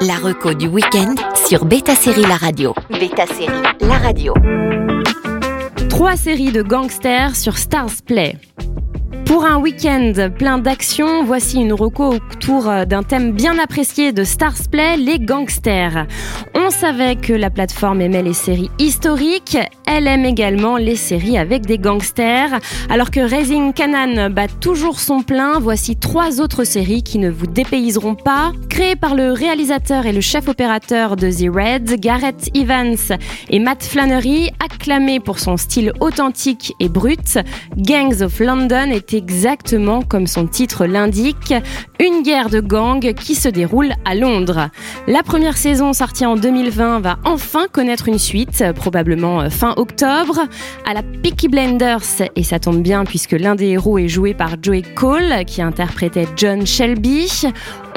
La reco du week-end sur Beta Série La Radio. Beta Série La Radio. Trois séries de gangsters sur Stars Play. Pour un week-end plein d'action, voici une reco autour d'un thème bien apprécié de Stars Play, les gangsters. On savait que la plateforme aimait les séries historiques, elle aime également les séries avec des gangsters. Alors que Raising Canaan bat toujours son plein, voici trois autres séries qui ne vous dépayseront pas. Créées par le réalisateur et le chef opérateur de The Red, Gareth Evans et Matt Flannery, acclamé pour son style authentique et brut, Gangs of London était exactement comme son titre l'indique, une guerre de gangs qui se déroule à Londres. La première saison sortie en 2020 va enfin connaître une suite, probablement fin octobre, à la Peaky Blenders, et ça tombe bien puisque l'un des héros est joué par Joey Cole, qui interprétait John Shelby.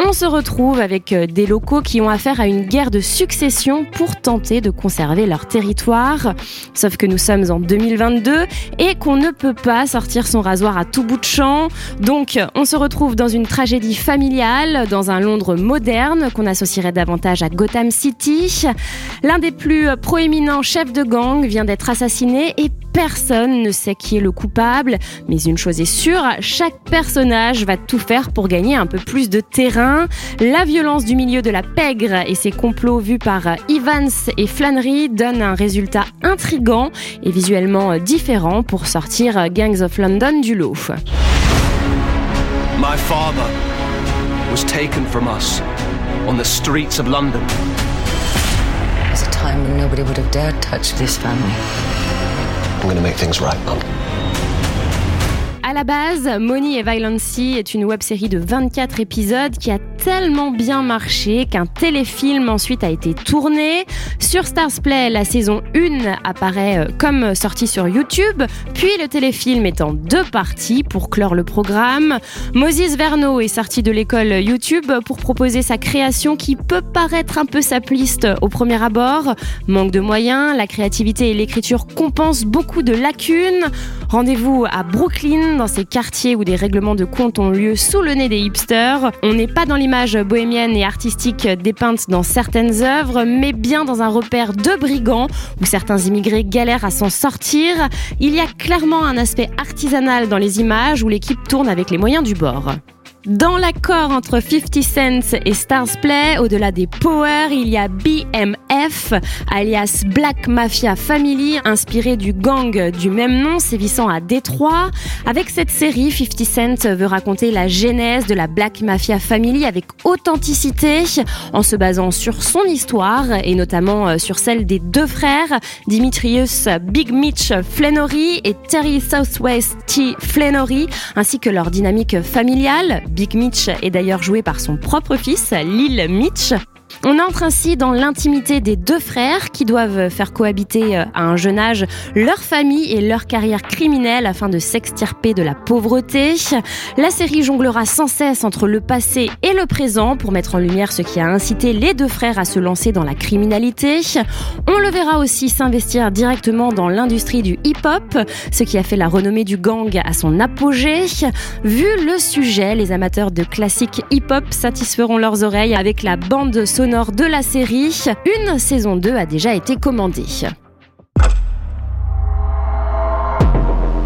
On se retrouve avec des locaux qui ont affaire à une guerre de succession pour tenter de conserver leur territoire. Sauf que nous sommes en 2022 et qu'on ne peut pas sortir son rasoir à tout bout de champ. Donc, on se retrouve dans une tragédie familiale, dans un Londres moderne qu'on associerait davantage à Gotham City. L'un des plus proéminents chefs de gang vient d'être assassiné et personne ne sait qui est le coupable. Mais une chose est sûre, chaque personnage va tout faire pour gagner un peu plus de terrain. La violence du milieu de la pègre et ses complots vus par Evans et Flannery donnent un résultat intrigant et visuellement différent pour sortir Gangs of London du lot. My father was taken from us on the streets of London. There's a time when nobody would have dared touch this family. I'm going to make things right, Mum. À la base, Money et Violency est une web-série de 24 épisodes qui a tellement bien marché qu'un téléfilm ensuite a été tourné. Sur Stars Play, la saison 1 apparaît euh, comme sortie sur YouTube, puis le téléfilm est en deux parties pour clore le programme. Moses Verno est sorti de l'école YouTube pour proposer sa création qui peut paraître un peu sapliste au premier abord. Manque de moyens, la créativité et l'écriture compensent beaucoup de lacunes. Rendez-vous à Brooklyn dans ces quartiers où des règlements de compte ont lieu sous le nez des hipsters. On n'est pas dans l'image bohémienne et artistique dépeinte dans certaines œuvres, mais bien dans un repère de brigands où certains immigrés galèrent à s'en sortir. Il y a clairement un aspect artisanal dans les images où l'équipe tourne avec les moyens du bord. Dans l'accord entre 50 Cent et Stars Play, au-delà des Power, il y a BMF, alias Black Mafia Family, inspiré du gang du même nom sévissant à Détroit. Avec cette série, 50 Cent veut raconter la genèse de la Black Mafia Family avec authenticité, en se basant sur son histoire et notamment euh, sur celle des deux frères, Dimitrius Big Mitch Flannery et Terry Southwest T. Flannery, ainsi que leur dynamique familiale. Big Mitch est d'ailleurs joué par son propre fils, Lil Mitch. On entre ainsi dans l'intimité des deux frères qui doivent faire cohabiter euh, à un jeune âge leur famille et leur carrière criminelle afin de s'extirper de la pauvreté. La série jonglera sans cesse entre le passé et le présent pour mettre en lumière ce qui a incité les deux frères à se lancer dans la criminalité. On le verra aussi s'investir directement dans l'industrie du hip-hop, ce qui a fait la renommée du gang à son apogée. Vu le sujet, les amateurs de classiques hip-hop satisferont leurs oreilles avec la bande de la série. Une saison 2 a déjà été commandée.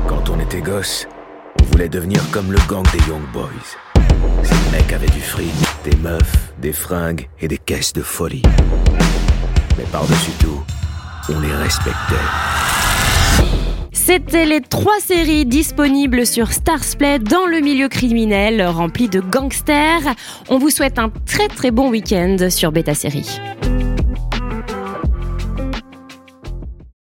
Quand on était gosse, on voulait devenir comme le gang des Young Boys. Ces mecs avaient du fric, des meufs, des fringues et des caisses de folie. Mais par-dessus tout, on les respectait. C'était les trois séries disponibles sur Starsplay dans le milieu criminel rempli de gangsters. On vous souhaite un très très bon week-end sur Beta Série.